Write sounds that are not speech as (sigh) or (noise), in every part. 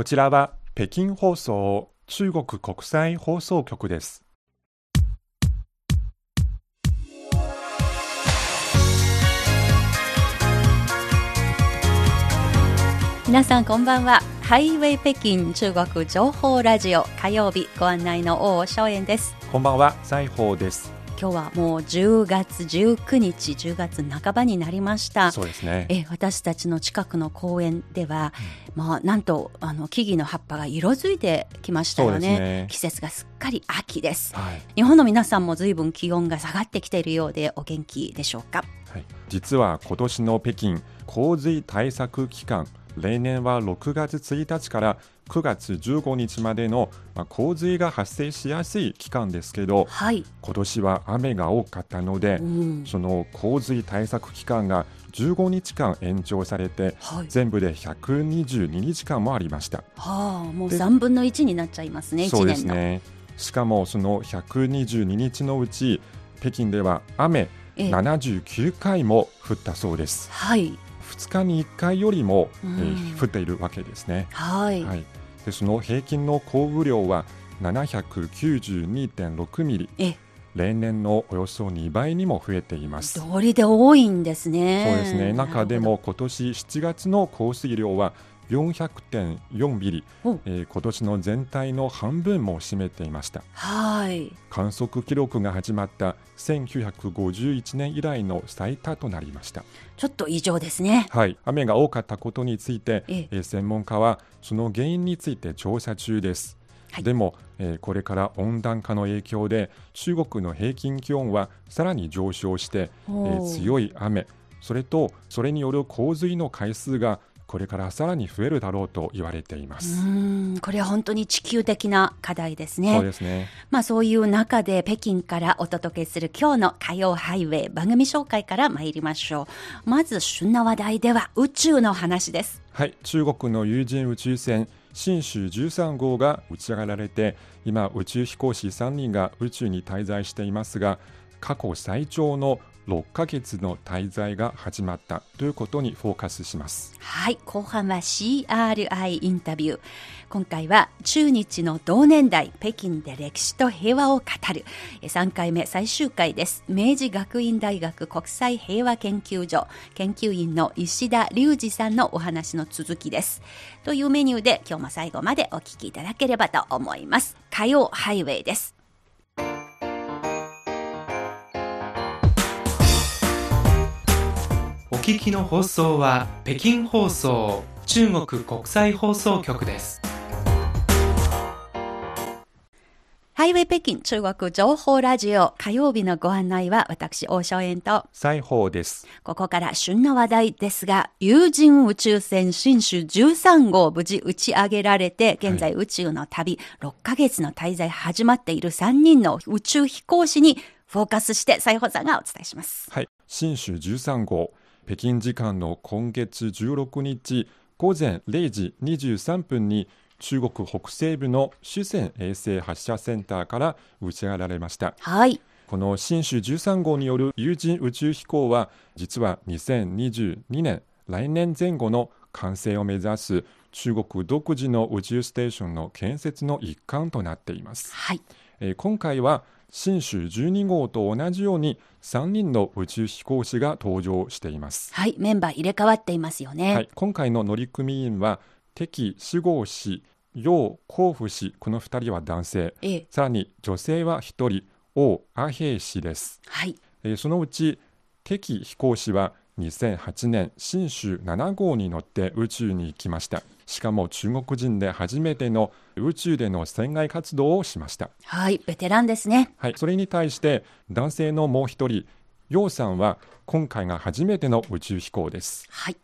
こちらは北京放送中国国際放送局です。皆さんこんばんはハイウェイ北京中国情報ラジオ火曜日ご案内の王正円ですこんばんは、西宝です。今日はもう10月19日10月半ばになりました。そうですね。え私たちの近くの公園では、まあ、なんとあの木々の葉っぱが色づいてきましたよそうねですね。季節がすっかり秋です。はい。日本の皆さんも随分気温が下がってきているようでお元気でしょうか？はい、実は今年の北京洪水対策期間例年は6月1日から9月15日までの、まあ、洪水が発生しやすい期間ですけどはい、今年は雨が多かったのでうん。その洪水対策期間が15日間延長されてはい。全部で122日間もありました。はあ、もうで3分の1になっちゃいますねそう1年の、ですね。しかもその122日のうち北京では雨ええ。79回も降ったそうです。はい。2日に1回よりも、えうん。ー降っているわけですね。はい、はい、でその平均の降雨量は792.6ミリ。え例年のおよそ2倍にも増えています。そ道理で多いんですね。うですね。中でも今年7月の降水量は400.4ミリ、おえー今年の全体の半分も占めていました。はい。観測記録が始まった1951年以来の最多となりました。ちょっと異常ですね。はい、雨が多かったことについて、ええ。えー専門家はその原因について調査中です。はい。でも、えーこれから温暖化の影響で中国の平均気温はさらに上昇して、えー強い雨。それとそれによる洪水の回数がこれからさらに増えるだろうと言われていまうす。これは本当に地球的な課題ですねそうですね。まあそういう中で北京からお届けする今日の火曜ハイウェイ番組紹介から参りましょうまず旬な話題では宇宙の話ですはい、中国の有人宇宙船新州13号が打ち上げられて今宇宙飛行士3人が宇宙に滞在していますが過去最長の6ヶ月の滞在が始まったということにフォーカスします。はい後半は CRI インタビュー。今回は中日の同年代北京で歴史と平和を語る。3回目最終回です。明治学院大学国際平和研究所研究員の石田隆二さんのお話の続きです。というメニューで今日も最後までお聞きいただければと思います。火曜ハイウェイです。聞きの放送は北京放送中国国際放送局です。ハイウェイ北京中国情報ラジオ火曜日のご案内は私大正円と西宝です。ここから旬な話題ですが、有人宇宙船新種13号無事打ち上げられて、現在宇宙の旅、6ヶ月の滞在始まっている3人の宇宙飛行士にフォーカスして、西宝さんがお伝えします。はい。新州13号北京時間の今月16日午前0時23分に中国北西部の主戦衛星発射センターから打ち上げられましたはい。この新種13号による有人宇宙飛行は実は2022年来年前後の完成を目指す中国独自の宇宙ステーションの建設の一環となっています、はい。えー今回は新種12号と同じように3人の宇宙飛行士が登場しています、はい。メンバー入れ替わっていますよね。はい、今回の乗組員は敵志号氏楊光福氏この2人は男性ええ。さらに女性は1人王阿平氏ですはい。えーそのうち敵飛行士は2008年新州7号に乗って宇宙に行きましたしかも中国人で初めての宇宙での船外活動をしました、はい。ベテランですね。はい、それに対して男性のもう一人楊さんは今回が初めての宇宙飛行ですはい。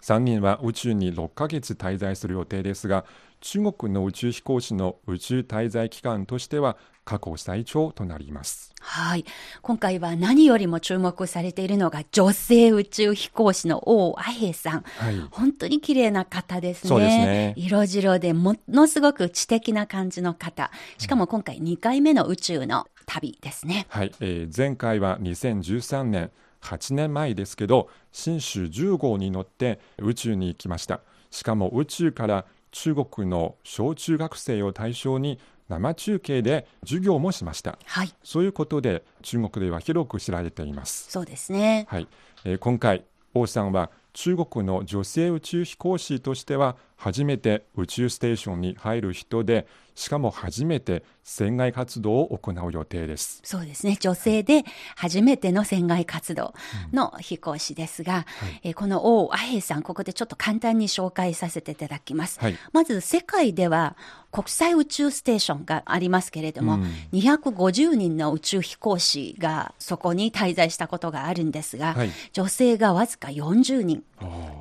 3人は宇宙に6ヶ月滞在する予定ですが中国の宇宙飛行士の宇宙滞在期間としては過去最長となりますはい。今回は何よりも注目されているのが女性宇宙飛行士の王阿平さん。はい本当に綺麗な方ですね。そうですね色白でものすごく知的な感じの方。しかも今回2回目の宇宙の旅ですね。はい、えー前回は2013年8年前ですけど新種10号に乗って宇宙に行きましたしかも宇宙から中国の小中学生を対象に生中継で授業もしましたはい。そういうことで中国では広く知られていますそうですね。はい、えー今回王さんは中国の女性宇宙飛行士としては初めて宇宙ステーションに入る人でしかも初めて船外活動を行う予定です。そうですね。女性で初めての船外活動の飛行士ですが、えーこの王アヘイさん、ここでちょっと簡単に紹介させていただきます。はい。まず世界では国際宇宙ステーションがありますけれども、うん。250人の宇宙飛行士がそこに滞在したことがあるんですが、はい。女性がわずか40人。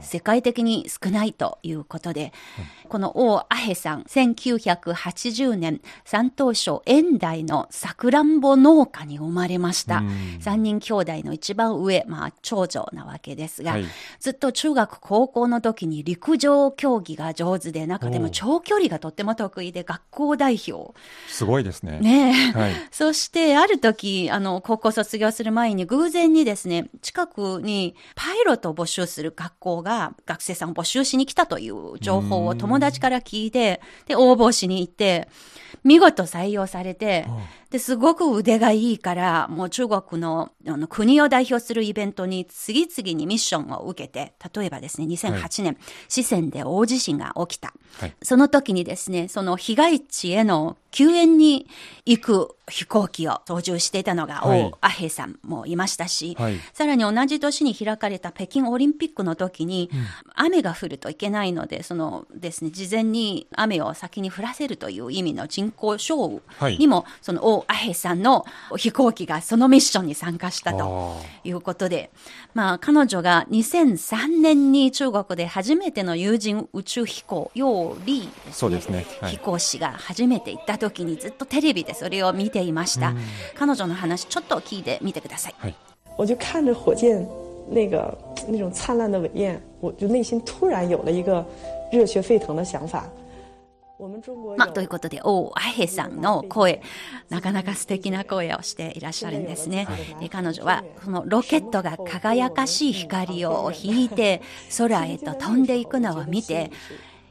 世界的に少ないということで、この王アヘさん、1980年、山東省縁台のさくらんぼ農家に生まれましたうん。三人兄弟の一番上、まあ、長女なわけですが、はいずっと中学、高校の時に陸上競技が上手で、中でも長距離がとっても得意で、学校代表。すごいですねねえ。はいそして、ある時、あの、高校卒業する前に偶然にですね、近くにパイロットを募集する学校が学生さんを募集しに来たという情報を友達から聞いて、で、応募しに行って、見事採用されて、で、すごく腕がいいから、もう中国のあの国を代表するイベントに次々にミッションを受けて、例えばですね、2008年、四川で大地震が起きた。はい。その時にですね、その被害地への救援に行く飛行機を操縦していたのがはい。王アヘイさんもいましたし、はい。さらに同じ年に開かれた北京オリンピックの時に、雨が降るといけないので、そのですね、事前に雨を先に降らせるという意味の人工降はい雨にも、その王アヘイさんの飛行機がそのミッションに参加したと。あいうことで、まあ、彼女が2003年に中国で初めての有人宇宙飛行、楊リーですね。そうですねはい飛行士が初めて行った時にずっとテレビでそれを見ていました。彼女の話、ちょっと聞いてみてください。はい我就看着火箭那个那种灿烂的伟焰，我就内心突然有了一个热血沸腾的想法。まあ、ということで、王アヘさんの声、なかなか素敵な声をしていらっしゃるんですね。で彼女は、そのロケットが輝かしい光を引いて、空へと飛んでいくのを見て、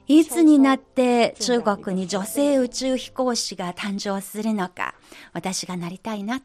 いつになって中国に女性宇宙飛行士が誕生するのか、私がなりたいな、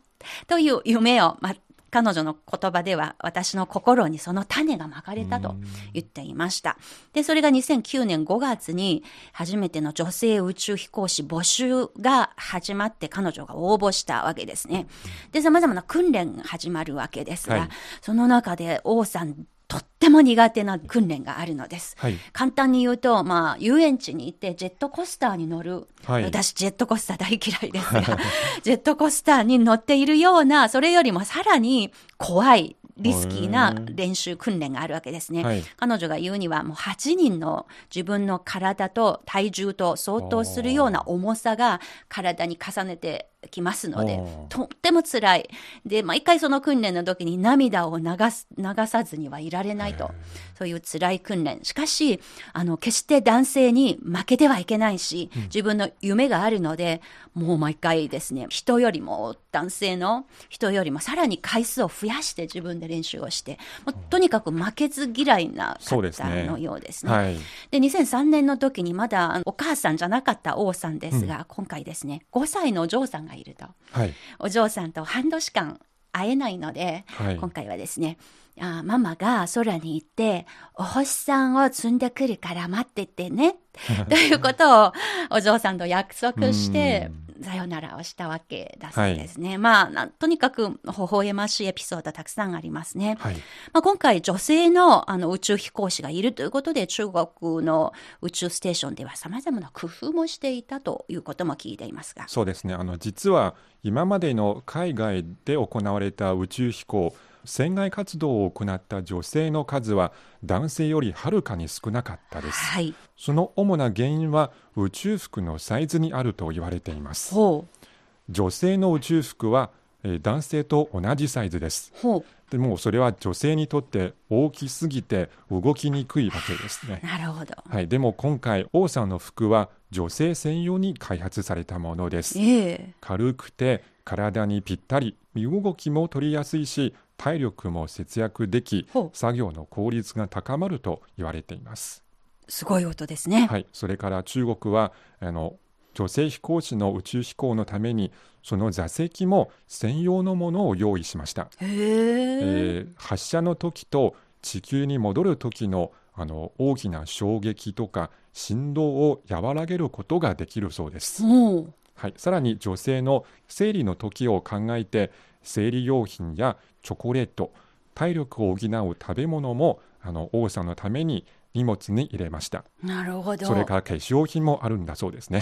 という夢を、まあ、彼女の言葉では私の心にその種がまかれたと言っていました。で、それが2009年5月に初めての女性宇宙飛行士募集が始まって彼女が応募したわけですね。で、様々な訓練が始まるわけですが、はいその中で王さんとっても苦手な訓練があるのです。はい簡単に言うと、まあ、遊園地に行ってジェットコースターに乗る。はい私、ジェットコースター大嫌いですが、(laughs) ジェットコースターに乗っているような、それよりもさらに怖い、リスキーな練習訓練があるわけですね。はい彼女が言うには、もう8人の自分の体と体重と相当するような重さが体に重ねてきますのでとっても辛い。で、毎回その訓練の時に涙を流す、流さずにはいられないと。そういう辛い訓練。しかし、あの、決して男性に負けてはいけないし、自分の夢があるので、もう毎回ですね、人よりも、男性の人よりもさらに回数を増やして自分で練習をして、もうとにかく負けず嫌いなそうですね方のようですね。はいで、2003年の時にまだお母さんじゃなかった王さんですが、今回ですね、5歳のお嬢さんがいると。はいお嬢さんと半年間会えないので、はい今回はですね、あママが空に行って、お星さんを積んでくるから待っててね。(laughs) ということをお嬢さんと約束して、さよならをしたわけだそうですね。まあな、とにかく微笑ましいエピソードたくさんありますね。はいまあ、今回女性のあの宇宙飛行士がいるということで中国の宇宙ステーションでは様々な工夫もしていたということも聞いていますが。そうですねあの実は今までの海外で行われた宇宙飛行船外活動を行った女性の数は男性よりはるかに少なかったですはい。その主な原因は宇宙服のサイズにあると言われています。女性の宇宙服は、えー男性と同じサイズです。でもそれは女性にとって大きすぎて動きにくいわけですねなるほど。はい、でも今回王さんの服は女性専用に開発されたものですええ軽くて体にぴったり身動きも取りやすいし体力も節約でき作業の効率が高まると言われていますすごい音ですね。はい、それから中国はあの女性飛行士の宇宙飛行のためにその座席も専用のものを用意しました。へええー発射の時と地球に戻る時のあの大きな衝撃とか振動を和らげることができるそうです。おうはい、さらに女性の生理の時を考えて生理用品やチョコレート体力を補う食べ物もあの王さんのために荷物に入れました。なるほど。それから化粧品もあるんだそうですね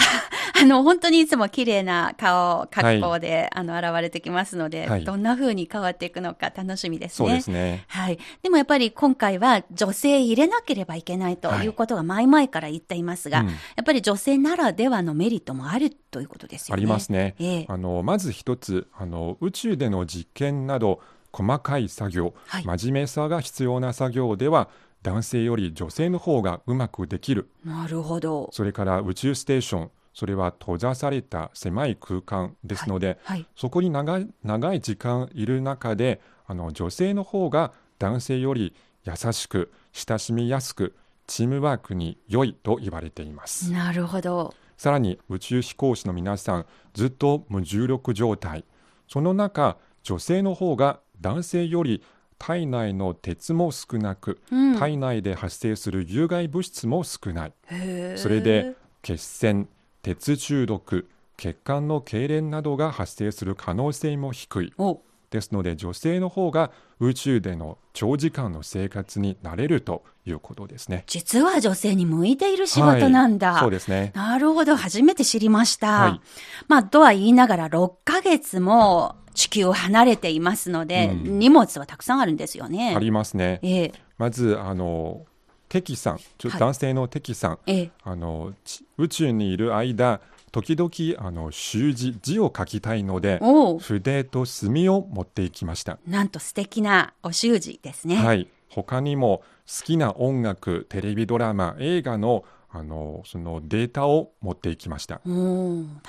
あの、本当にいつも綺麗な顔、格好で、あの、現れてきますので、はい。どんな風に変わっていくのか楽しみですね。そうですね。はい。でもやっぱり今回は女性入れなければいけないとい。うことが前々から言っていますが、うん。やっぱり女性ならではのメリットもあるということですよね。ありますね、ええ。あのまず一つあの宇宙での実験など細かい作業、はい。真面目さが必要な作業では男性より女性の方がうまくできる。なるほど。それから宇宙ステーションそれは閉ざされた狭い空間ですので、はい。そこに長い長い時間いる中であの女性の方が男性より優しく親しみやすくチームワークに良いと言われています。なるほど。さらに宇宙飛行士の皆さんずっと無重力状態その中女性の方が男性より体内の鉄も少なく、うん体内で発生する有害物質も少ないそれで血栓鉄中毒血管の痙攣などが発生する可能性も低いおですので女性の方が宇宙での長時間の生活になれるということですね。実は女性に向いている仕事なんだ。はいそうですね。なるほど、初めて知りました。はいまあ、とは言いながら6ヶ月も地球を離れていますので、うん荷物はたくさんあるんですよね。ありますね。ええ、まずあの敵さん、男性の敵さん、ええ、あのち宇宙にいる間、時々あの習字字を書きたいので、筆と墨を持っていきました。なんと素敵なお習字ですね。はい。他にも好きな音楽、テレビドラマ、映画のあのそのデータを持っていきました。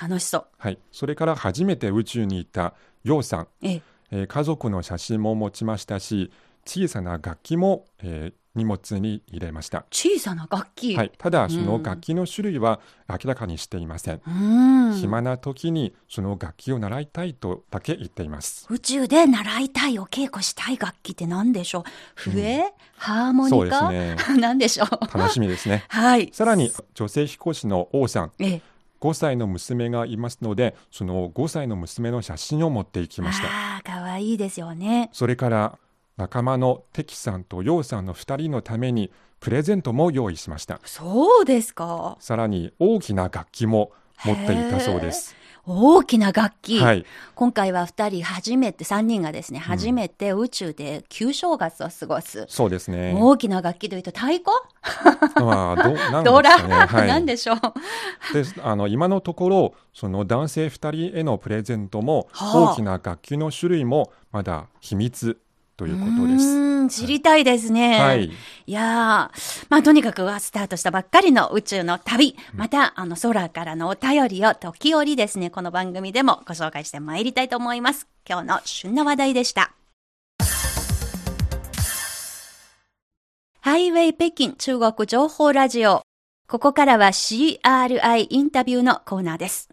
楽しそう。はい。それから初めて宇宙に行ったヨウさん、ええ、えー家族の写真も持ちましたし、小さな楽器も、えー荷物に入れました。小さな楽器。はい、ただ、んその楽器の種類は明らかにしていません。ん。暇な時にその楽器を習いたいとだけ言っています。宇宙で習いたい、お稽古したい楽器って何でしょう？笛、ハーモそうニカですね。(laughs) 何でしょう？楽しみですね。(laughs) はい。さらに、女性飛行士の王さん、ええ、5歳の娘がいますので、その5歳の娘の写真を持っていきました。ああ、かわいいですよね。それから、仲間のテキさんとヨウさんの2人のためにプレゼントも用意しました。そうですか？さらに大きな楽器も持っていたそうです。大きな楽器。はい。今回は二人初めて、三人がですね、初めて宇宙で旧正月を過ごす。そうですね。大きな楽器というと太鼓？まあ、ど (laughs) なんドラ？はい。(laughs) なんでしょう。であの今のところその男性2人へのプレゼントも、はあ大きな楽器の種類もまだ秘密ということでうす。知りたいですね。はい、いやー、まあとにかくはスタートしたばっかりの宇宙の旅、またあの空からのお便りを時折ですね、この番組でもご紹介してまいりたいと思います。今日の旬な話題でした。ハイウェイ北京中国情報ラジオ。ここからは CRI インタビューのコーナーです。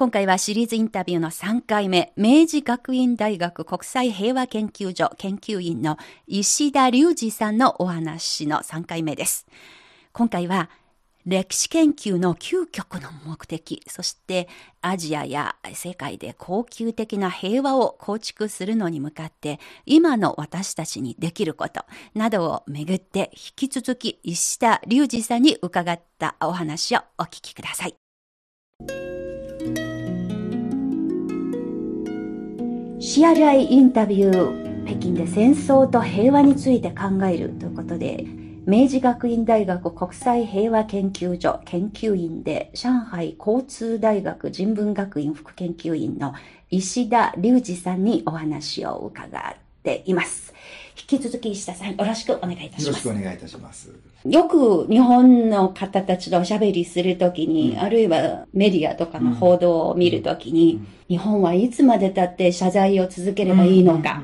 今回はシリーズインタビューの3回目、明治学院大学国際平和研究所研究員の石田隆二さんのお話の3回目です。今回は歴史研究の究極の目的、そしてアジアや世界で恒久的な平和を構築するのに向かって今の私たちにできることなどをめぐって引き続き石田隆二さんに伺ったお話をお聞きください。CRI インタビュー北京で戦争と平和について考えるということで明治学院大学国際平和研究所研究員で上海交通大学人文学院副研究員の石田隆二さんにお話を伺っています。引き続き石田さんよろしくお願いいたしますよろ。しくお願いいたします。よく日本の方たちとおしゃべりするときに、あるいはメディアとかの報道を見るときに、日本はいつまで経って謝罪を続ければいいのか。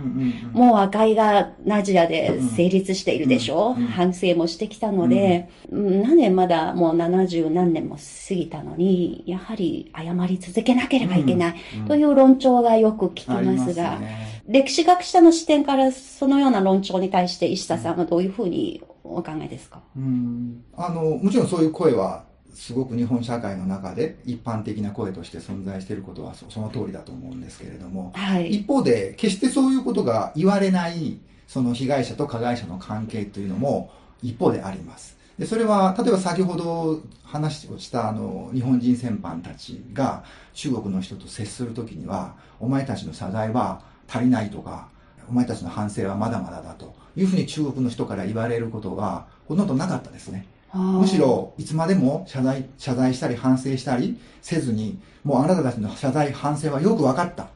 もう和解がアジアで成立しているでしょ、反省もしてきたので、うんなん。でまだもう70何年も過ぎたのに、やはり謝り続けなければいけないという論調がよく聞きますますが、ね。歴史学者の視点からそのような論調に対して石田さんはどういうふうにお考えですか、うん。あのもちろんそういう声はすごく日本社会の中で一般的な声として存在していることはそその通りだと思うんですけれども、はい。一方で決してそういうことが言われないその被害者と加害者の関係というのも一方であります。でそれは例えば先ほど話をしたあの日本人戦犯たちが中国の人と接するときにはお前たちの謝罪は足りないとかお前たちの反省はまだまだだというふうに中国の人から言われることはほとんどなかったですね。むむし、ろいつまでも謝罪謝罪したり反省したりせずにもうあなたたちの謝罪反省はよく分かった。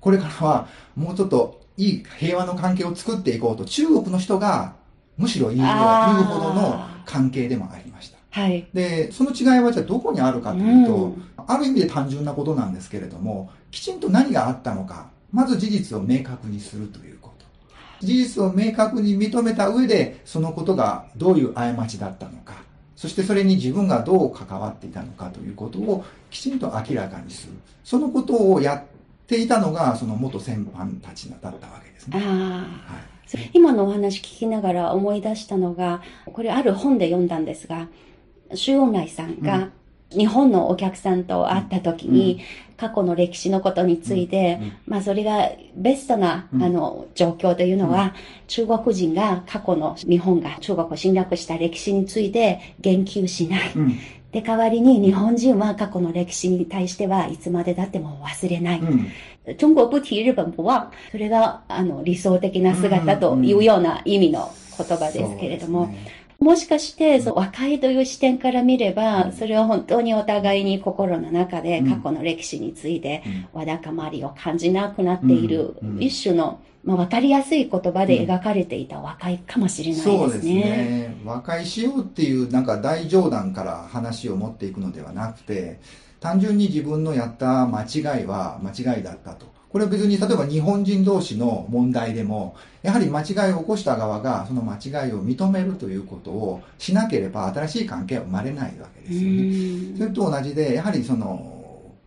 これからはもうちょっといい平和の関係を作っていこうと中国の人がむしろ言うほどの関係でもありました。はい。でその違いはじゃあどこにあるかというと、うん。ある意味で単純なことなんですけれどもきちんと何があったのかまず事実を明確にするという事実を明確に認めた上でそのことがどういう過ちだったのかそしてそれに自分がどう関わっていたのかということをきちんと明らかにする。そのことをやっていたのがその元戦犯たちだったわけですね。はい。今のお話聞きながら思い出したのが、これある本で読んだんですが、周恩来さんが日本のお客さんと会った時に、過去の歴史のことについて、まあそれがベストな、うん。あの状況というのは、中国人が過去の日本が中国を侵略した歴史について言及しない。うん。で、代わりに日本人は過去の歴史に対してはいつまでだっても忘れない。うん。中国不提日本不忘。それが、あの、理想的な姿というような意味の言葉ですけれども、そうですねもしかして、そう和解という視点から見れば、それは本当にお互いに心の中でうん。過去の歴史についてうん。わだかまりを感じなくなっている一種の、まあ、わかりやすい言葉で描かれていた和解かもしれないでそうですすね。ね和解しようっていうなんか大冗談から話を持っていくのではなくて単純に自分のやった間違いは間違いだったとこれは別に例えば日本人同士の問題でもやはり間違いを起こした側がその間違いを認めるということをしなければ新しい関係は生まれないわけうですよね。んそれと同じで、やはりその、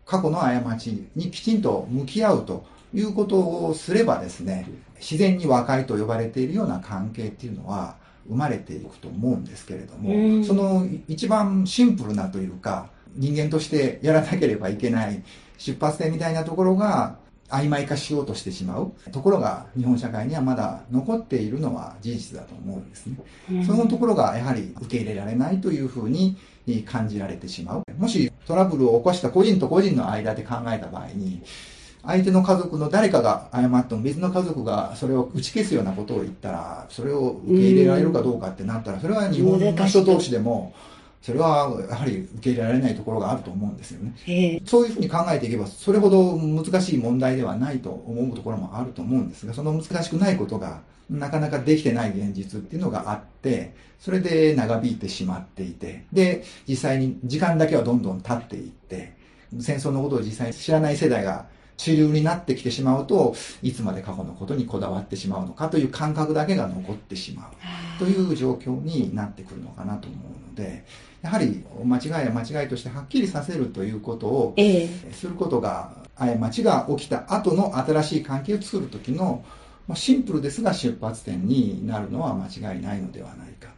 過去の過ちにきちんと向き合うということをすればですね、自然に和解と呼ばれているような関係っていうのは生まれていくと思うんですけれども、うんその一番シンプルなというか、人間としてやらなければいけない出発点みたいなところが曖昧化しようとしてしまうところが日本社会にはまだ残っているのは事実だと思うんですね。そのところがやはり受け入れられないというふうに感じられてしまう。もしトラブルを起こした個人と個人の間で考えた場合に、相手の家族の誰かが謝っても別の家族がそれを打ち消すようなことを言ったら、それを受け入れられるかどうかってなったら、それは日本の人同士でも、それはやはり受け入れられないところがあると思うんですよね。ええそういうふうに考えていけば、それほど難しい問題ではないと思うところもあると思うんですが、その難しくないことが、なかなかできてない現実っていうのがあって、それで長引いてしまっていて、で、実際に時間だけはどんどん経っていって、戦争のことを実際に知らない世代が主流になってきてしまうと、いつまで過去のことにこだわってしまうのかという感覚だけが残ってしまう。という状況になってくるのかなと思うので、やはり間違いは間違いとしてはっきりさせるということをええすることが、過ちが起きた後の新しい関係を作るときの、まあシンプルですが出発点になるのは間違いないのではないか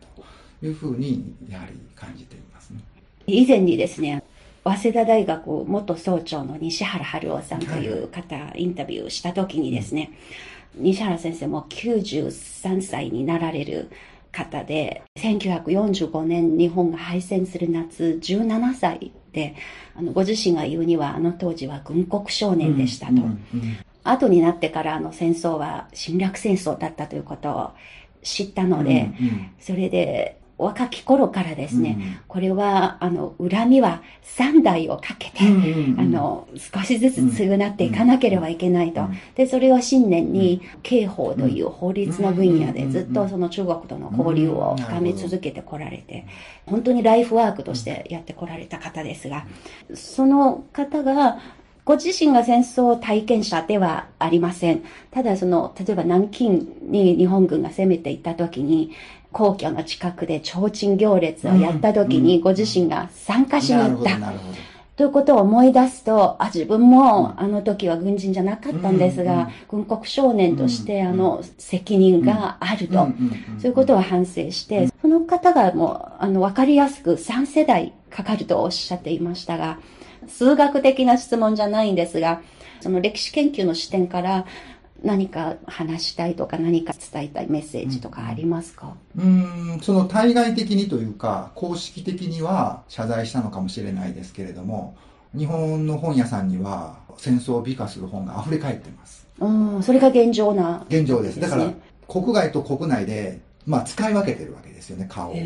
というふうに、やはり感じていますね。以前にですね、早稲田大学元総長の西原春夫さんという方、インタビューした時にですね、西原先生も93歳になられる方で、1945年日本が敗戦する夏17歳で、あのご自身が言うにはあの当時は軍国少年でしたと。うんうん後になってからあの戦争は侵略戦争だったということを知ったので、うんうん。それで若き頃からですね、これは、あの、恨みは3代をかけて、あの、少しずつ償っていかなければいけないと。で、それを信念に、刑法という法律の分野でずっとその中国との交流を深め続けてこられて、本当にライフワークとしてやってこられた方ですが、その方が、ご自身が戦争体験者ではありません。ただその、例えば南京に日本軍が攻めていった時に、皇居の近くで提灯行列をやった時に、ご自身が参加しに行った。ということを思い出すと、あ、自分もあの時は軍人じゃなかったんですが、軍国少年としてあの責任があると、そういうことを反省して、その方がもう、あの、わかりやすく3世代かかるとおっしゃっていましたが、数学的な質問じゃないんですが、その歴史研究の視点から何か話したいとか何か伝えたいメッセージとかありますか？うんその対外的にというか公式的には謝罪したのかもしれないですけれども日本の本屋さんには戦争を美化する本が溢れ返ってます。うんそれが現状な、現状です。だから国外と国内で、まあ、使い分けてるわけですよね顔を。そう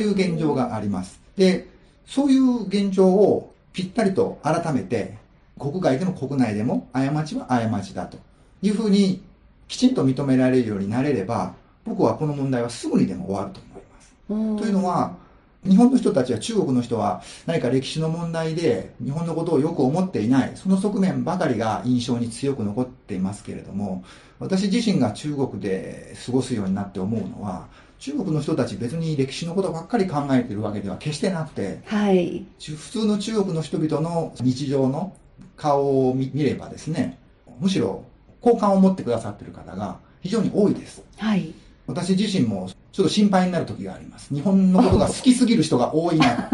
いう現状があります。でそういう現状をぴったりと改めて、国外でも国内でも過ちは過ちだというふうにきちんと認められるようになれれば、僕はこの問題はすぐにでも終わると思います。というのは、日本の人たちは中国の人は何か歴史の問題で日本のことをよく思っていない、その側面ばかりが印象に強く残っていますけれども、私自身が中国で過ごすようになって思うのは、中国の人たち別に歴史のことばっかり考えてるわけでは決してなくて、はい、普通の中国の人々の日常の顔を見ればですね、むしろ好感を持ってくださってる方が非常に多いです。はい。私自身もちょっと心配になる時があります。日本のことが好きすぎる人が多いな、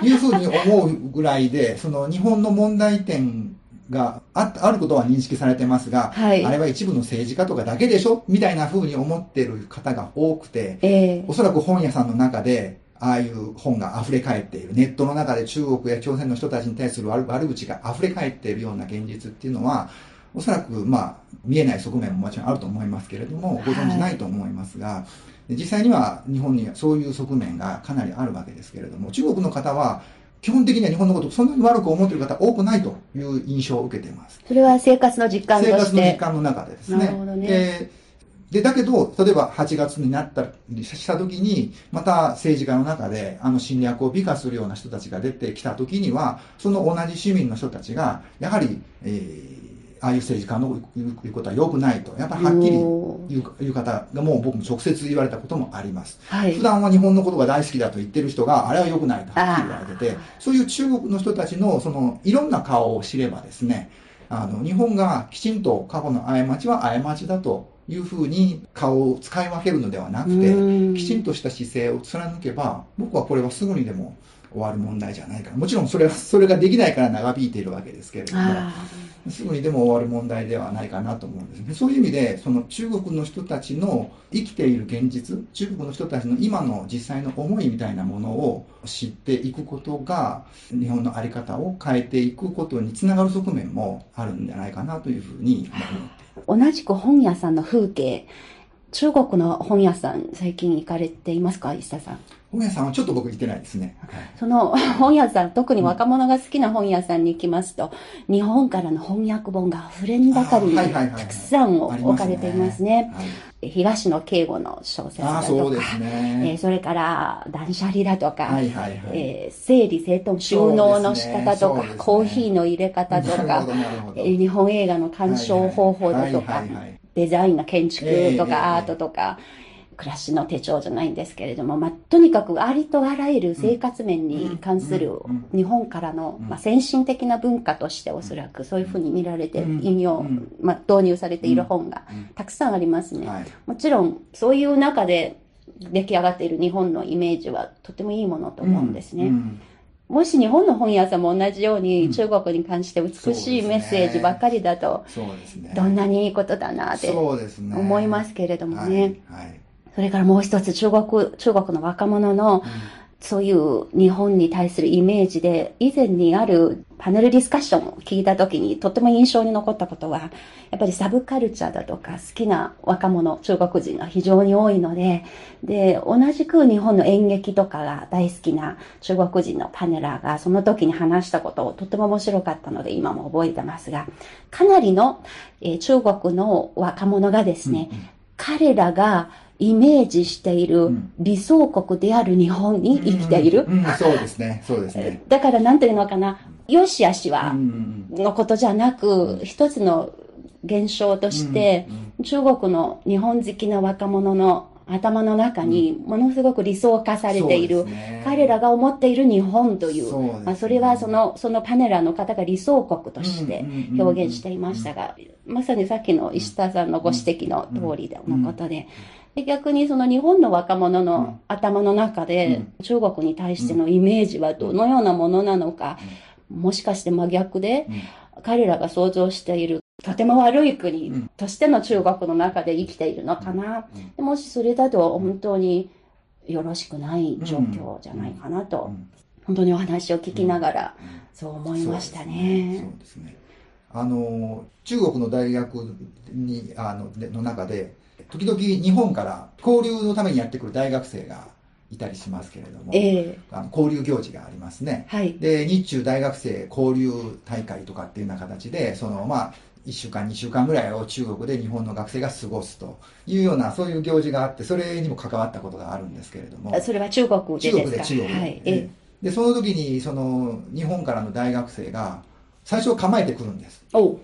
と (laughs) いうふうに思うぐらいで、その日本の問題点がああることは認識されてますが、はい、あれは一部の政治家とかだけでしょ？みたいな風に思ってる方が多くて、えー、おそらく本屋さんの中で、ああいう本が溢れ返っている。ネットの中で中国や朝鮮の人たちに対する悪悪口が溢れ返っているような現実っていうのは、おそらく、まあ、見えない側面ももちろんあると思いますけれども、ご存じないと思いますが、はい、実際には日本にはそういう側面がかなりあるわけですけれども、中国の方は、基本的には日本のことそんなに悪く思っている方多くないという印象を受けています。それは生活の実感として生活の実感の中でですね。なるほどね。でで、だけど、例えば8月になったりした時に、また政治家の中で、あの侵略を美化するような人たちが出てきた時には、その同じ市民の人たちが、やはり、えー、ああいう政治家の言うことは良くないと、やっぱりはっきり言う方がもう僕も直接言われたこともあります、はい。普段は日本のことが大好きだと言ってる人が、あれは良くないとはっきり言われてて、そういう中国の人たちのそのいろんな顔を知ればですね、あの、日本がきちんと過去の過ちは過ちだというふうに顔を使い分けるのではなくて、きちんとした姿勢を貫けば、僕はこれはすぐにでも終わる問題じゃないかもちろんそれは、それができないから長引いているわけですけれども、すぐにでも終わる問題ではないかなと思うんです。ね。そういう意味で、その中国の人たちの生きている現実、中国の人たちの今の実際の思いみたいなものを知っていくことが、日本の在り方を変えていくことにつながる側面もあるんじゃないかなというふうに思って。同じく本屋さんの風景、中国の本屋さん、最近行かれていますか、石田さん？本屋さんはちょっと僕行ってないですね。はい、その本屋さん、特に若者が好きな本屋さんに行きますと、うん、日本からの翻訳本が溢れんばかりにたくさん置かれていますね。東野敬吾の小説だとか、そね。えー、それから断捨離だとか、はいはいはい、えー、整理整頓収納の仕方とか、ね。ね、コーヒーの入れ方とか、えー、日本映画の鑑賞方法だとか、デザインの建築とかアートとか、暮らしの手帳じゃないんですけれども、まあ、とにかくありとあらゆる生活面に関する日本からの、まあ、先進的な文化としておそらくそういうふうに見られて引用、まあ、導入されている本がたくさんありますね。もちろんそういう中で出来上がっている日本のイメージはとてもいいものと思うんですね。もし日本の本屋さんも同じように中国に関して美しいメッセージばっかりだと、どんなにいいことだなって思いますけれどもね。それからもう一つ中国、中国の若者のそういう日本に対するイメージで、以前にあるパネルディスカッションを聞いたときにとても印象に残ったことは、やっぱりサブカルチャーだとか好きな若者、中国人が非常に多いので、で、同じく日本の演劇とかが大好きな中国人のパネラーがその時に話したことをとても面白かったので今も覚えてますが、かなりの、えー中国の若者がですね、彼らがイメージしている理想国である日本に生きている。そうですね、そうですね。だからなんていうのかな、良し悪しはのことじゃなく、一つの現象として、中国の日本好きな若者の頭の中にものすごく理想化されている、そうですね。彼らが思っている日本という、ね。まあ、それはそのそのパネラーの方が理想国として表現していましたが、まさにさっきの石田さんのご指摘の通りのことで、で逆にその日本の若者の頭の中で中国に対してのイメージはどのようなものなのか、もしかして真逆で、彼らが想像しているとても悪い国としての中国の中で生きているのかな。でもしそれだと本当によろしくない状況じゃないかなと、本当にお話を聞きながらそう思いましたそうね。ですね。あの中国の大学にあのでの中で時々日本から交流のためにやってくる大学生がいたりしますけれども、ええあの交流行事がありますね。はい。で日中大学生交流大会とかっていうような形でそのまあ1週間2週間ぐらいを中国で日本の学生が過ごすというようなそういう行事があってそれにも関わったことがあるんですけれどもそれは中国で中ですか？国で中国で、はい。えでその時にその日本からの大学生が最初構えてくるんですえ。おう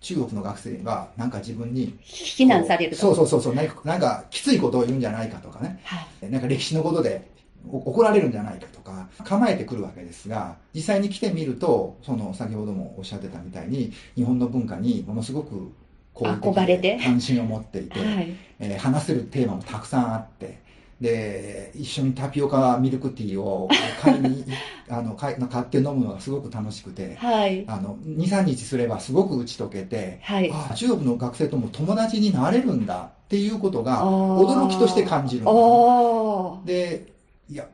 中国の学生がなんか自分に非難されると。そうそうそうそうなんかなんかきついことを言うんじゃないかとかねはい。なんか歴史のことでお怒られるんじゃないかとか構えてくるわけですが実際に来てみるとその先ほどもおっしゃってたみたいに日本の文化にものすごく憧れてで関心を持っていて、はい。えー話せるテーマもたくさんあってで一緒にタピオカミルクティーを買いに (laughs) あの買い買って飲むのがすごく楽しくてはい。あの23日すればすごく打ち解けて、はい。ああ中国の学生とも友達になれるんだっていうことが驚きとして感じるでいや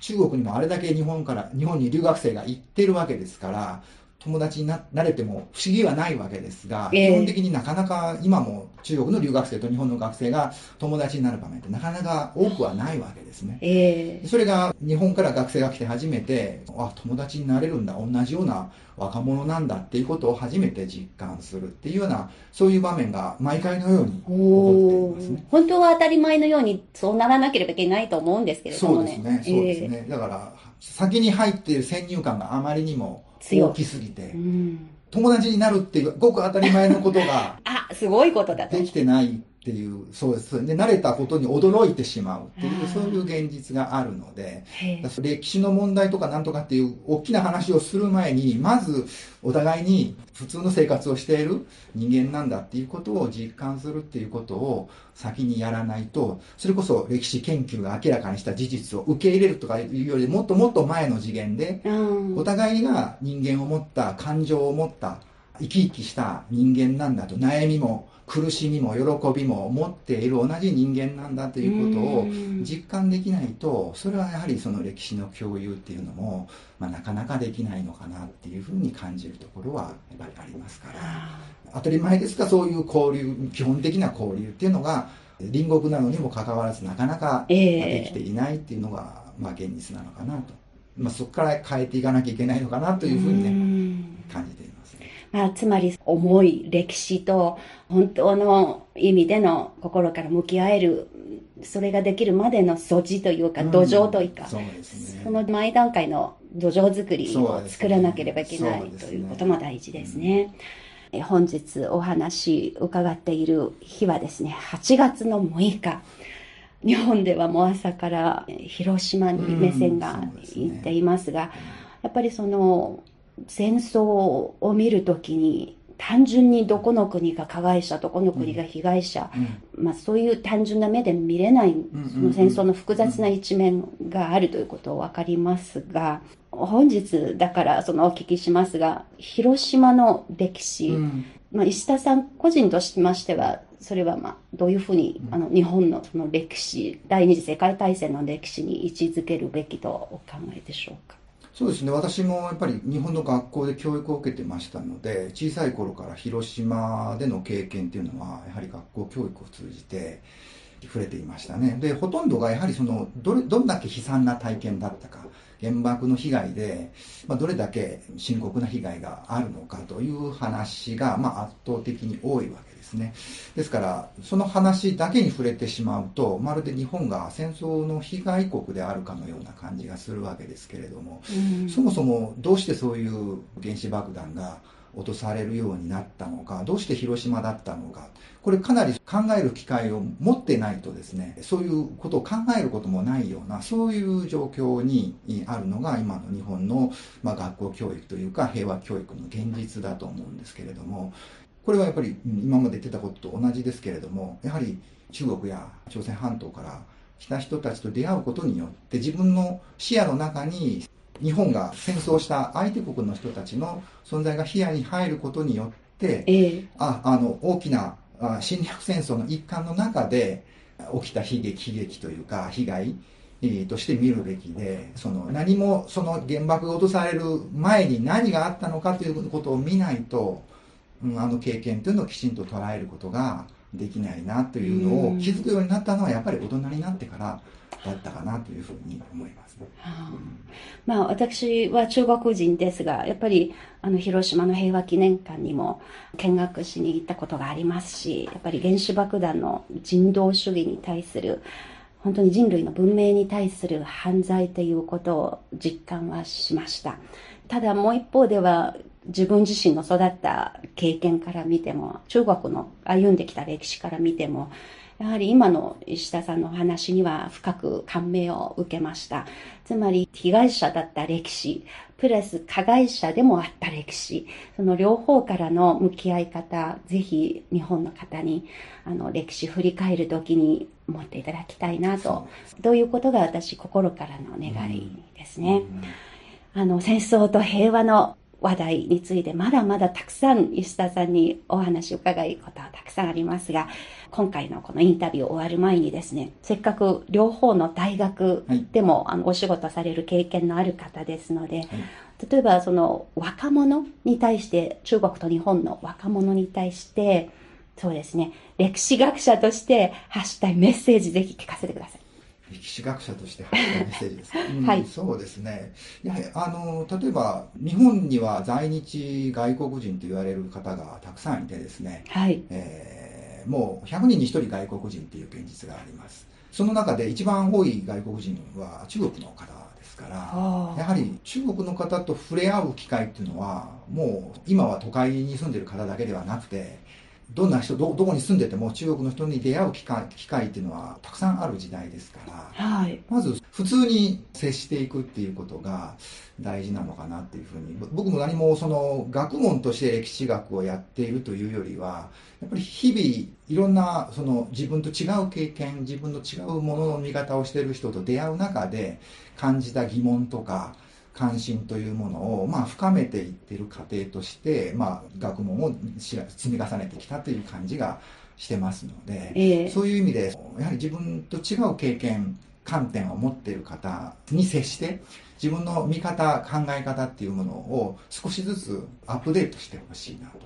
中国にもあれだけ日本から日本に留学生が行ってるわけですから友達にななれても不思議はないわけですが、ええ基本的になかなか今も中国の留学生と日本の学生が友達になる場面ってなかなか多くはないわけですね。ええそれが日本から学生が来て初めて、あ、友達になれるんだ、同じような若者なんだっていうことを初めて実感するっていうような、そういう場面が毎回のように起こおっていますね。本当は当たり前のようにそうならなければいけないと思うんですけれどもね。そうですね、そうですね。だから、先に入っている先入観があまりにも大きすぎて。ええ、うん。友達になるっていうごく当たり前のことが (laughs) あ、すごいことだと。できてないっていう、そうです。で、慣れたことに驚いてしまうっていうそういう現実があるので、歴史の問題とかなんとかっていう大きな話をする前に、まずお互いに普通の生活をしている人間なんだっていうことを実感するっていうことを先にやらないと、それこそ歴史研究が明らかにした事実を受け入れるとかいうよりもっともっと前の次元で、うん。お互いが人間を持った、感情を持った、生き生きした人間なんだと、悩みも苦しみも喜びも持っている同じ人間なんだということをうん。実感できないと、それはやはりその歴史の共有っていうのも、まあ、なかなかできないのかなっていうふうに感じるところはやっぱりありますから、当たり前ですが、そういう交流、基本的な交流っていうのが、隣国なのにもかかわらず、なかなかできていないっていうのが、まあ、現実なのかなと。まあ、そこから変えていかなきゃいけないのかなというふうにうね、ん。感じています。ね。まあ、つまり重い歴史と本当の意味での心から向き合えるそれができるまでの素地というか土壌というか、そうですね。その前段階の土壌作りを作らなければいけない、ねということも大事ですね。え本日お話伺っている日はですね、8月の6日。日本ではもう朝からえ広島に目線がいっていますが、やっぱりその戦争を見るときに単純にどこの国が加害者、どこの国が被害者、うん。まあ、そういう単純な目で見れない、その戦争の複雑な一面があるということ分かりますが、本日だからそのお聞きしますが、広島の歴史、うん。まあ、石田さん個人としましては、それはまあどういうふうにあの日本のその歴史第二次世界大戦の歴史に位置づけるべきとお考えでしょうか？そうですね。私もやっぱり日本の学校で教育を受けてましたので小さい頃から広島での経験っていうのはやはり学校教育を通じて触れていましたね。でほとんどがやはりそのどれどんだけ悲惨な体験だったか原爆の被害で、まあ、どれだけ深刻な被害があるのかという話が、まあ、圧倒的に多いわけですね。ですからその話だけに触れてしまうとまるで日本が戦争の被害国であるかのような感じがするわけですけれども、そもそもどうしてそういう原子爆弾が落とされるようになったのかどうして広島だったのかこれかなり考える機会を持ってないとですねそういうことを考えることもないようなそういう状況にあるのが今の日本の、まあ、学校教育というか平和教育の現実だと思うんですけれどもこれはやっぱり今まで言ってたことと同じですけれどもやはり中国や朝鮮半島から来た人たちと出会うことによって自分の視野の中に日本が戦争した相手国の人たちの存在が視野に入ることによって、えー、ああの大きな侵略戦争の一環の中で起きた悲劇悲劇というか被害として見るべきでその何もその原爆が落とされる前に何があったのかということを見ないと、うん、あの経験というのをきちんと捉えることができないなというのを気づくようになったのはやっぱり大人になってからだったかなというふうに思います、はあ、まあ、私は中国人ですがやっぱりあの広島の平和記念館にも見学しに行ったことがありますしやっぱり原子爆弾の人道主義に対する本当に人類の文明に対する犯罪ということを実感はしました。ただもう一方では自分自身の育った経験から見ても中国の歩んできた歴史から見てもやはり今の石田さんのお話には深く感銘を受けました。つまり被害者だった歴史、プラス加害者でもあった歴史、その両方からの向き合い方、ぜひ日本の方にあの歴史振り返る時に持っていただきたいなと、どういうことが私心からの願いですね。あの戦争と平和の話題についてまだまだたくさん石田さんにお話を伺いことはたくさんありますが、今回のこのインタビュー終わる前にですね、せっかく両方の大学でも、はい、あのお仕事される経験のある方ですので、はい、例えばその若者に対して、中国と日本の若者に対して、そうですね、歴史学者として発したいメッセージぜひ聞かせてください。歴史学者として発したメッセージです。か、うん、はい、そうですね。やはりあの例えば日本には在日外国人と言われる方がたくさんいてですね、はい。えー、もう100人に1人外国人という現実があります。その中で一番多い外国人は中国の方ですからやはり中国の方と触れ合う機会っていうのはもう今は都会に住んでる方だけではなくてどんな人どどこに住んでても中国の人に出会う機会機会っていうのはたくさんある時代ですから、はい、まず普通に接していくっていうことが大事なのかなっていうふうに僕も何もその学問として歴史学をやっているというよりはやっぱり日々いろんなその自分と違う経験自分の違うものの見方をしている人と出会う中で感じた疑問とか関心というものを、まあ、深めていっている過程として、まあ、学問を積み重ねてきたという感じがしてますので、えー、そういう意味でやはり自分と違う経験観点を持っている方に接して自分の見方考え方っていうものを少しずつアップデートしてほしいなと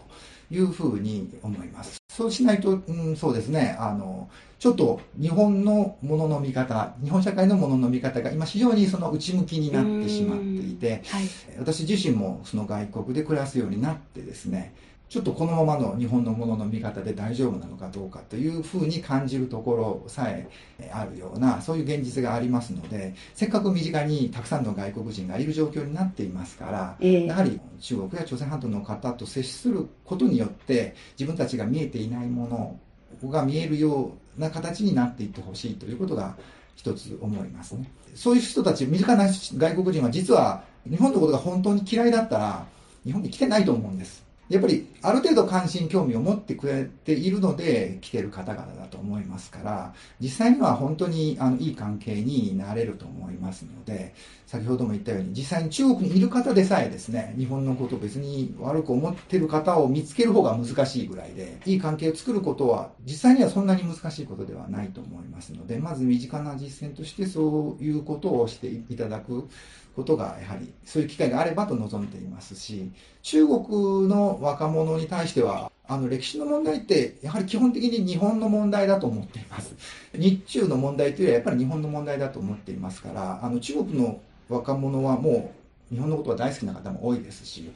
いうふうに思います。そうしないと、うん、そうですね、あの、ちょっと日本のものの見方、日本社会のものの見方が今非常にその内向きになってしまっていて、はい、私自身もその外国で暮らすようになってですね、ちょっとこのままの日本のものの見方で大丈夫なのかどうかというふうに感じるところさえあるようなそういう現実がありますのでせっかく身近にたくさんの外国人がいる状況になっていますから、えー、やはり中国や朝鮮半島の方と接することによって自分たちが見えていないものが見えるような形になっていってほしいということが一つ思いますね。そういう人たち、身近な外国人は実は日本のことが本当に嫌いだったら日本に来てないと思うんです。やっぱりある程度関心興味を持ってくれているので来てる方々だと思いますから、実際には本当にあのいい関係になれると思いますので、先ほども言ったように、実際に中国にいる方でさえですね、日本のことを別に悪く思ってる方を見つける方が難しいぐらいで、いい関係を作ることは、実際にはそんなに難しいことではないと思いますので、まず身近な実践としてそういうことをしていただくことが、やはりそういう機会があればと望んでいますし、中国の若者に対しては、あの歴史の問題って、やはり基本的に日本の問題だと思っています。(laughs) 日中の問題というよりはやっぱり日本の問題だと思っていますから、あの中国の若者はもう日本のことが大好きな方も多いですし、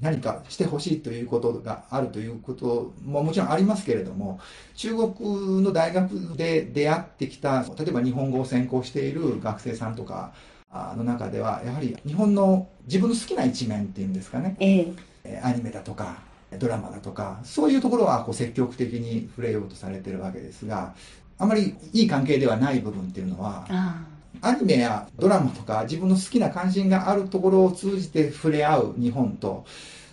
何かしてほしいということがあるということももちろんありますけれども、中国の大学で出会ってきた、例えば日本語を専攻している学生さんとかの中では、やはり日本の自分の好きな一面っていうんですかね、ええ。えーアニメだとか、ドラマだとか、そういうところはこう積極的に触れようとされてるわけですが、あまりいい関係ではない部分っていうのは、あアニメやドラマとか自分の好きな関心があるところを通じて触れ合う日本と、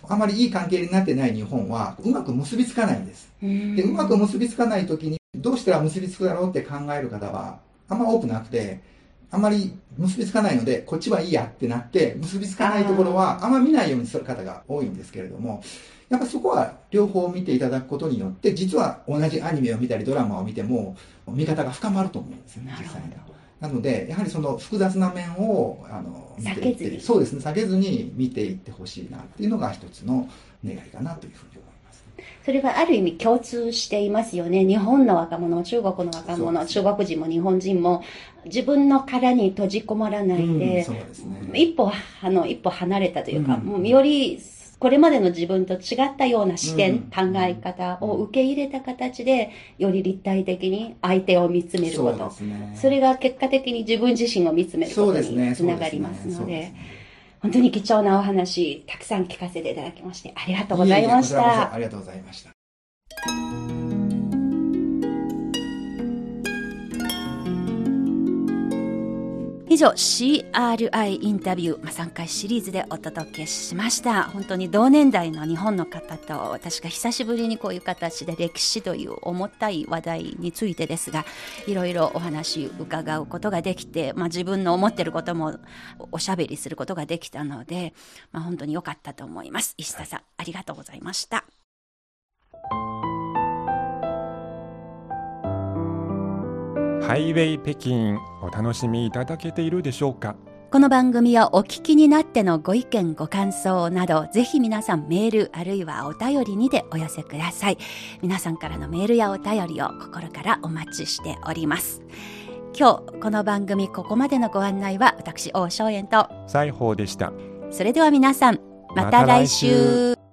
あまりいい関係になってない日本はうまく結びつかないんです。で、うまく結びつかないときにどうしたら結びつくだろうって考える方はあんま多くなくて、あまり結びつかないので、こっちはいいやってなって、結びつかないところはあんま見ないようにする方が多いんですけれども、やっぱそこは両方見ていただくことによって、実は同じアニメを見たりドラマを見ても、見方が深まると思うんですよね、実際には。なので、やはりその複雑な面を、あの、見ていって避けずにそうですね、避けずに見ていってほしいなっていうのが一つの願いかなというふうに思います。それはある意味共通していますよね。日本の若者、中国の若者、中国人も日本人も自分の殻に閉じこもらないうんで、そうですね。一歩、あの、一歩離れたというか、うんもうより、これまでの自分と違ったような視点、うん考え方を受け入れた形で、より立体的に相手を見つめること。ですね。それが結果的に自分自身を見つめることにつながりますので本当に貴重なお話、たくさん聞かせていただきまして、ありがとうございましええこちらこそた。ありがとうございました。以上 CRI インタビュー、まあ、3回シリーズでお届けしました。本当に同年代の日本の方と私が久しぶりにこういう形で歴史という重たい話題についてですがいろいろお話伺うことができて、まあ、自分の思ってることもおしゃべりすることができたので、まあ、本当に良かったと思います。石田さんありがとうございました。ハイウェイ北京お楽しみいただけているでしょうか？この番組をお聞きになってのご意見ご感想などぜひ皆さんメールあるいはお便りにてお寄せください。皆さんからのメールやお便りを心からお待ちしております。今日この番組ここまでのご案内は私王正円と。西宝でした。それでは皆さんまた来週,、また来週